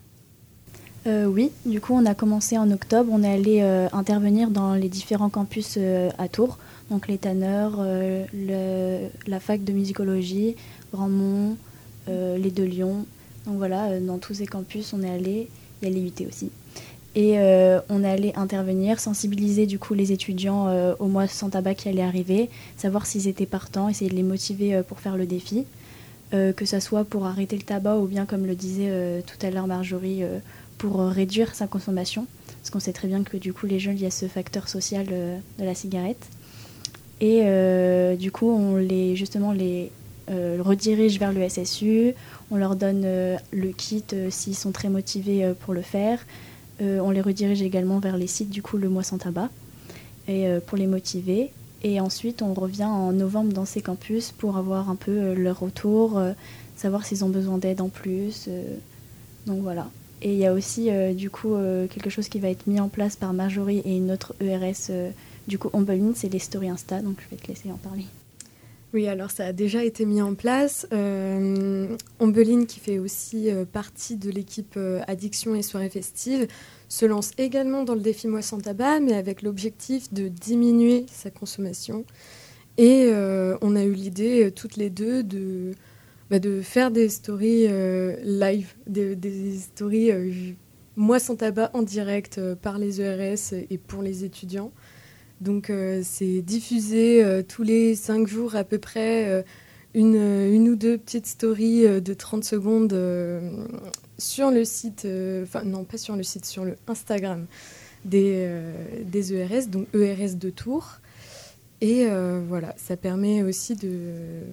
Speaker 4: Euh, oui, du coup on a commencé en octobre, on est allé euh, intervenir dans les différents campus euh, à Tours, donc les Tanneurs, la fac de musicologie, Grandmont, les deux Lyon. Donc voilà, dans tous ces campus on est allé, il y a les aussi. Et on est allé intervenir, sensibiliser du coup les étudiants au mois sans tabac qui allait arriver, savoir s'ils étaient partants, essayer de les motiver pour faire le défi. que ce soit pour arrêter le tabac ou bien comme le disait tout à l'heure Marjorie, pour euh, réduire sa consommation. parce qu'on sait très bien que du coup les jeunes, il y a ce facteur social de la cigarette. Et du coup, on les, justement, les redirige vers le SSU, on leur donne le kit s'ils sont très motivés pour le faire. on les redirige également vers les sites, du coup, le mois sans tabac, et, pour les motiver. Et ensuite, on revient en novembre dans ces campus pour avoir un peu leur retour, savoir s'ils ont besoin d'aide en plus. donc voilà. Et il y a aussi euh, du coup euh, quelque chose qui va être mis en place par Marjorie et une autre ERS euh, du coup Ombeline, c'est les stories Insta, donc je vais te laisser en parler.
Speaker 3: Oui, alors ça a déjà été mis en place. Euh, qui fait aussi partie de l'équipe Addiction et Soirée Festive, se lance également dans le défi Moi sans tabac, mais avec l'objectif de diminuer sa consommation. Et on a eu l'idée toutes les deux de bah, de faire des stories euh, live, des, stories euh, moi sans tabac en direct euh, par les ERS et pour les étudiants. Donc c'est diffusé tous les cinq jours à peu près une, une, ou deux petites stories de 30 secondes sur le site, enfin non pas sur le site, sur le Instagram des, des ERS, donc ERS de Tours. Et voilà, ça permet aussi de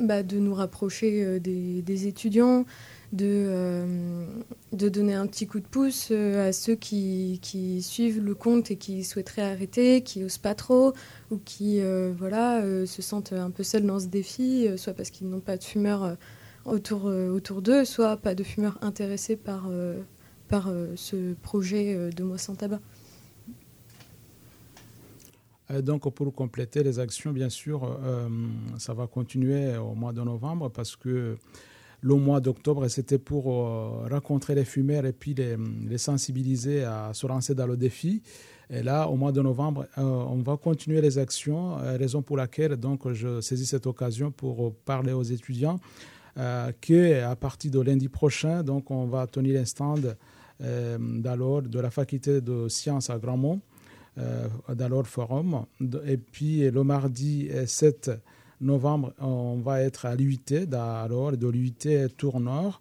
Speaker 3: bah, de nous rapprocher euh, des, étudiants, de, euh, de donner un petit coup de pouce euh, à ceux qui, qui, suivent le compte et qui souhaiteraient arrêter, qui n'osent pas trop ou qui voilà, se sentent un peu seuls dans ce défi, soit parce qu'ils n'ont pas de fumeurs autour, autour d'eux, soit pas de fumeurs intéressés par, par ce projet de Moi sans tabac.
Speaker 2: Euh, donc, pour compléter les actions, bien sûr, euh, ça va continuer au mois de novembre parce que le mois d'octobre, c'était pour euh, rencontrer les fumeurs et puis les, sensibiliser à se lancer dans le défi. Et là, au mois de novembre, on va continuer les actions, raison pour laquelle donc, je saisis cette occasion pour parler aux étudiants qu'à partir de lundi prochain, donc, on va tenir un stand de la faculté de sciences à Grandmont euh, dans leur forum. Et puis le mardi 7 novembre, on va être à l'UIT, alors de l'UIT Tour Nord.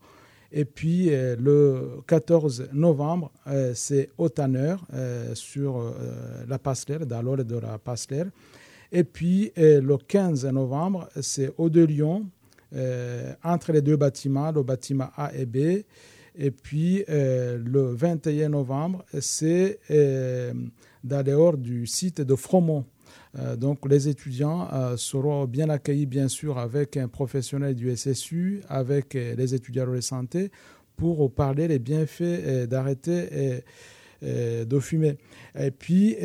Speaker 2: Et puis euh, le 14 novembre, euh, c'est au Tanner sur la Passerelle, dans l'ordre de la Passerelle. Et puis le 15 novembre, c'est au de Lyon, entre les deux bâtiments, le bâtiment A et B. Et puis le 21 novembre, c'est d'ailleurs du site de Fromont. Euh, donc les étudiants euh, seront bien accueillis bien sûr avec un professionnel du SSU, avec euh, les étudiants de santé pour parler des bienfaits d'arrêter de fumer. Et puis,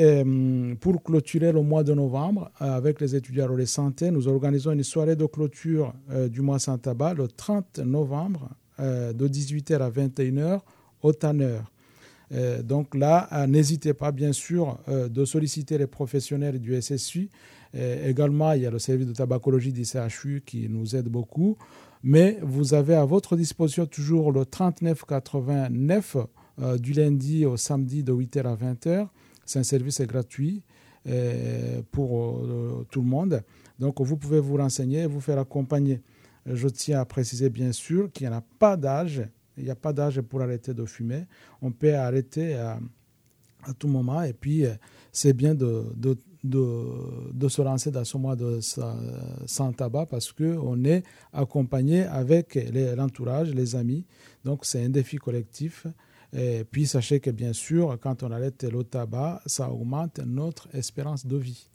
Speaker 2: pour clôturer le mois de novembre, avec les étudiants de santé, nous organisons une soirée de clôture du mois sans tabac le 30 novembre de 18h à 21h au Tanner. Euh, donc là, euh, n'hésitez pas bien sûr euh, de solliciter les professionnels du SSU. également, il y a le service de tabacologie du CHU qui nous aide beaucoup. Mais vous avez à votre disposition toujours le 3989 du lundi au samedi de 8h à 20h. C'est un service gratuit pour tout le monde. Donc vous pouvez vous renseigner et vous faire accompagner. Je tiens à préciser bien sûr qu'il n'y a pas d'âge il n'y a pas d'âge pour arrêter de fumer. On peut arrêter à, tout moment. Et puis, euh, c'est bien de, se lancer dans ce mois de sans tabac parce qu'on est accompagné avec l'entourage, les amis. Donc, c'est un défi collectif. Et puis, sachez que bien sûr, quand on arrête le tabac, ça augmente notre espérance de vie.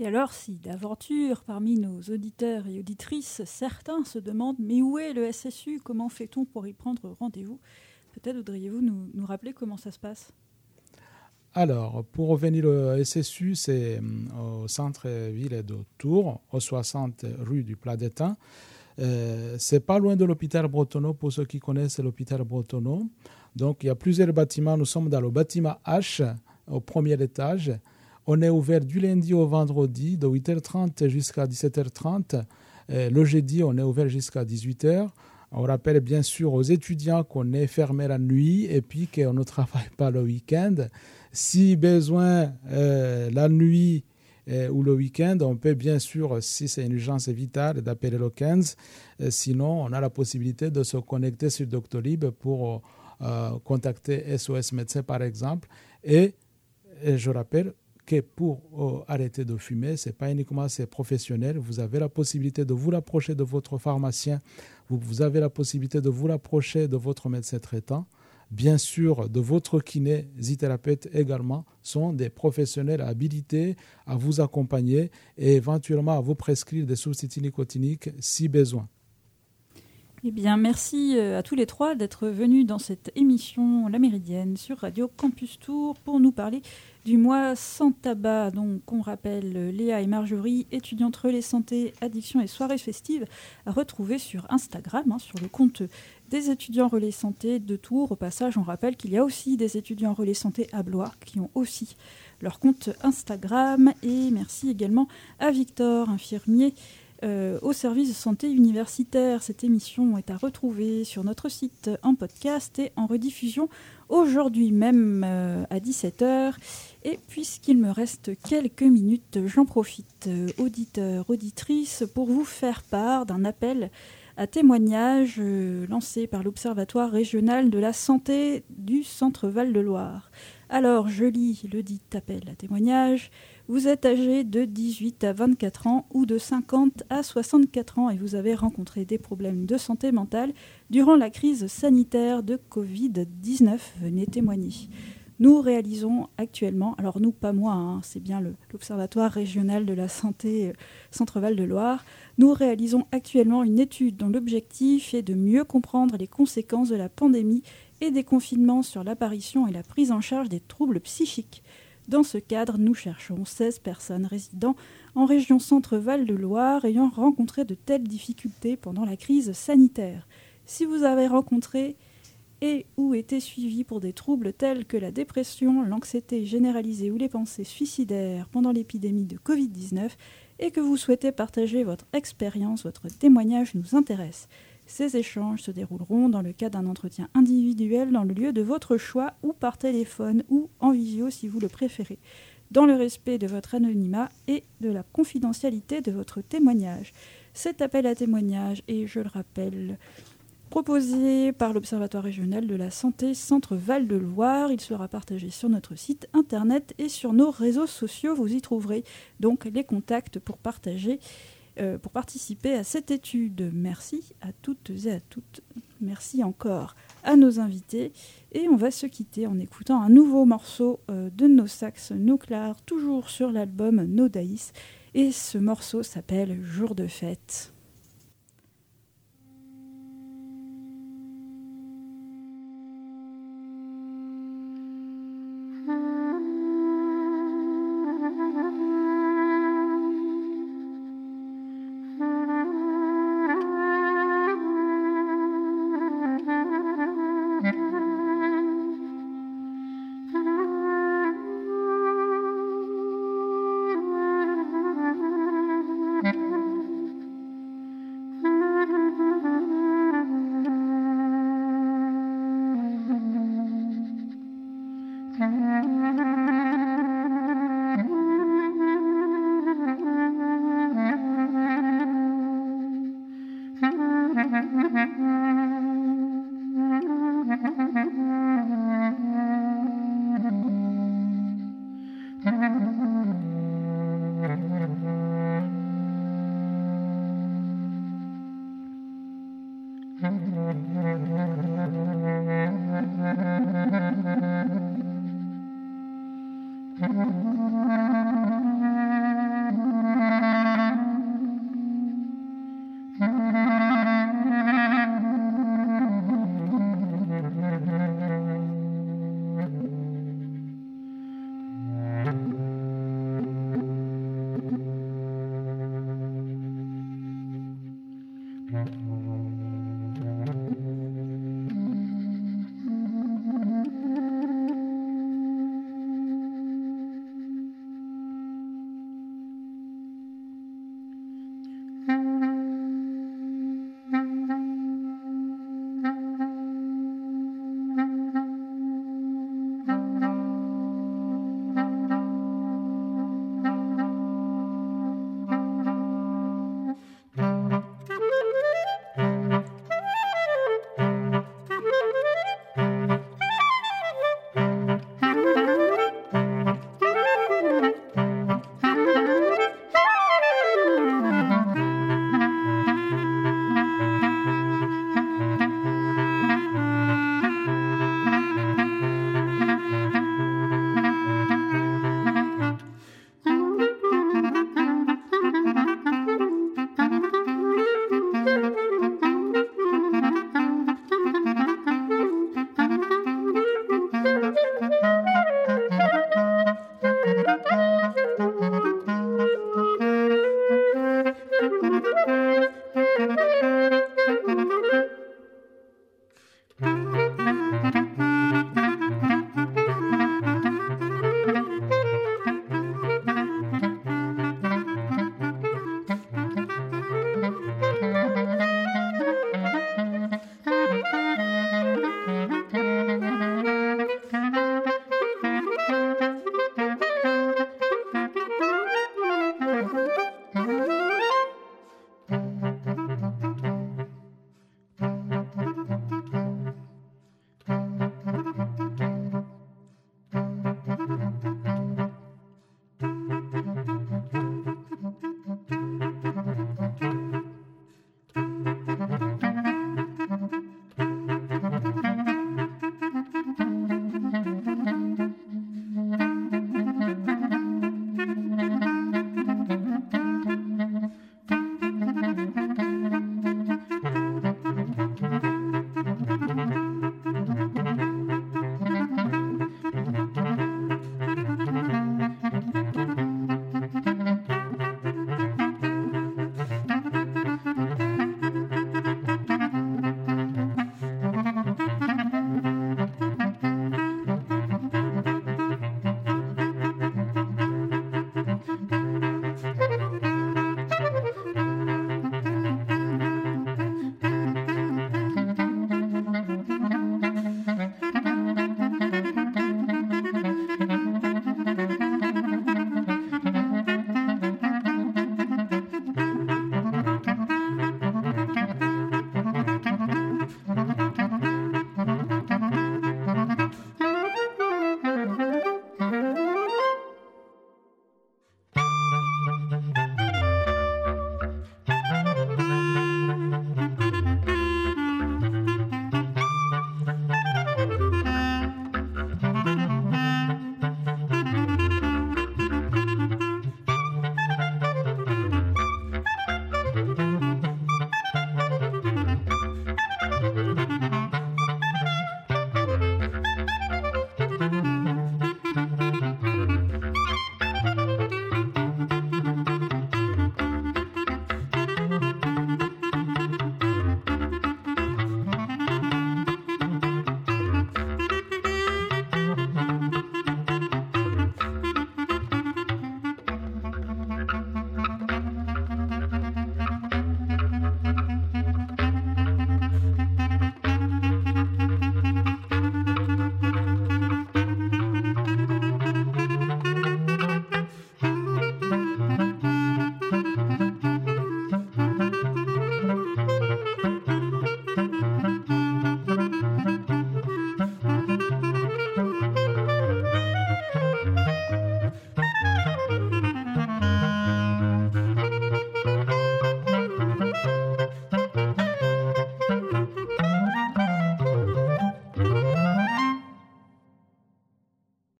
Speaker 1: Et alors, si d'aventure, parmi nos auditeurs et auditrices, certains se demandent mais où est le SSU Comment fait-on pour y prendre rendez-vous? Peut-être voudriez-vous nous, rappeler comment ça se passe?
Speaker 2: Alors, pour revenir au SSU, c'est euh, au centre-ville de Tours, au 60 rue du Plat d'Étain. Euh, c'est pas loin de l'hôpital Bretonneau, pour ceux qui connaissent l'hôpital Bretonneau. Donc, il y a plusieurs bâtiments. Nous sommes dans le bâtiment H, au premier étage. On est ouvert du lundi au vendredi de 8h30 jusqu'à 17h30. le jeudi, on est ouvert jusqu'à 18h. On rappelle bien sûr aux étudiants qu'on est fermé la nuit et puis qu'on ne (laughs) travaille pas le week-end. Si besoin, euh, la nuit euh, ou le week-end, on peut bien sûr, si c'est une urgence vitale, d'appeler le 15. Euh, sinon, on a la possibilité de se connecter sur Doctolib pour contacter SOS Médecins par exemple. Et, je rappelle pour arrêter de fumer, ce n'est pas uniquement ces professionnels. Vous avez la possibilité de vous rapprocher de votre pharmacien, vous, vous avez la possibilité de vous rapprocher de votre médecin traitant bien sûr, de votre kinésithérapeute également, sont des professionnels habilités à vous accompagner et éventuellement à vous prescrire des substituts nicotiniques si besoin.
Speaker 1: Eh bien, merci euh, à tous les trois d'être venus dans cette émission La Méridienne sur Radio Campus Tour pour nous parler du mois sans tabac. Donc, on rappelle Léa et Marjorie, étudiantes relais santé, addiction et soirées festives, à retrouver sur Instagram, hein, sur le compte des étudiants relais santé de Tours. Au passage, on rappelle qu'il y a aussi des étudiants relais santé à Blois qui ont aussi leur compte Instagram. Et merci également à Victor, infirmier euh, au service de santé universitaire. Cette émission est à retrouver sur notre site en podcast et en rediffusion aujourd'hui même euh, à 17h. Et puisqu'il me reste quelques minutes, j'en profite, euh, auditeurs, auditrices, pour vous faire part d'un appel à témoignage lancé par l'Observatoire régional de la santé du Centre Val-de-Loire. Alors, je lis le dit appel à témoignage. Vous êtes âgé de 18 à 24 ans ou de 50 à 64 ans et vous avez rencontré des problèmes de santé mentale durant la crise sanitaire de Covid-19. Venez témoigner. Nous réalisons actuellement, alors nous pas moi, hein, c'est bien l'Observatoire régional de la santé euh, Centre-Val de Loire, nous réalisons actuellement une étude dont l'objectif est de mieux comprendre les conséquences de la pandémie et des confinements sur l'apparition et la prise en charge des troubles psychiques. Dans ce cadre, nous cherchons 16 personnes résidant en région Centre-Val de Loire ayant rencontré de telles difficultés pendant la crise sanitaire. Si vous avez rencontré et ou été suivi pour des troubles tels que la dépression, l'anxiété généralisée ou les pensées suicidaires pendant l'épidémie de Covid-19 et que vous souhaitez partager votre expérience, votre témoignage nous intéresse. Ces échanges se dérouleront dans le cadre d'un entretien individuel dans le lieu de votre choix ou par téléphone ou en visio si vous le préférez, dans le respect de votre anonymat et de la confidentialité de votre témoignage. Cet appel à témoignage est, je le rappelle, proposé par l'Observatoire régional de la santé Centre Val-de-Loire. Il sera partagé sur notre site internet et sur nos réseaux sociaux. Vous y trouverez donc les contacts pour partager euh, pour participer à cette étude. Merci à toutes et à toutes. Merci encore à nos invités. Et on va se quitter en écoutant un nouveau morceau euh, de nos sax Nuclear, toujours sur l'album Nodaïs. Et ce morceau s'appelle Jour de fête.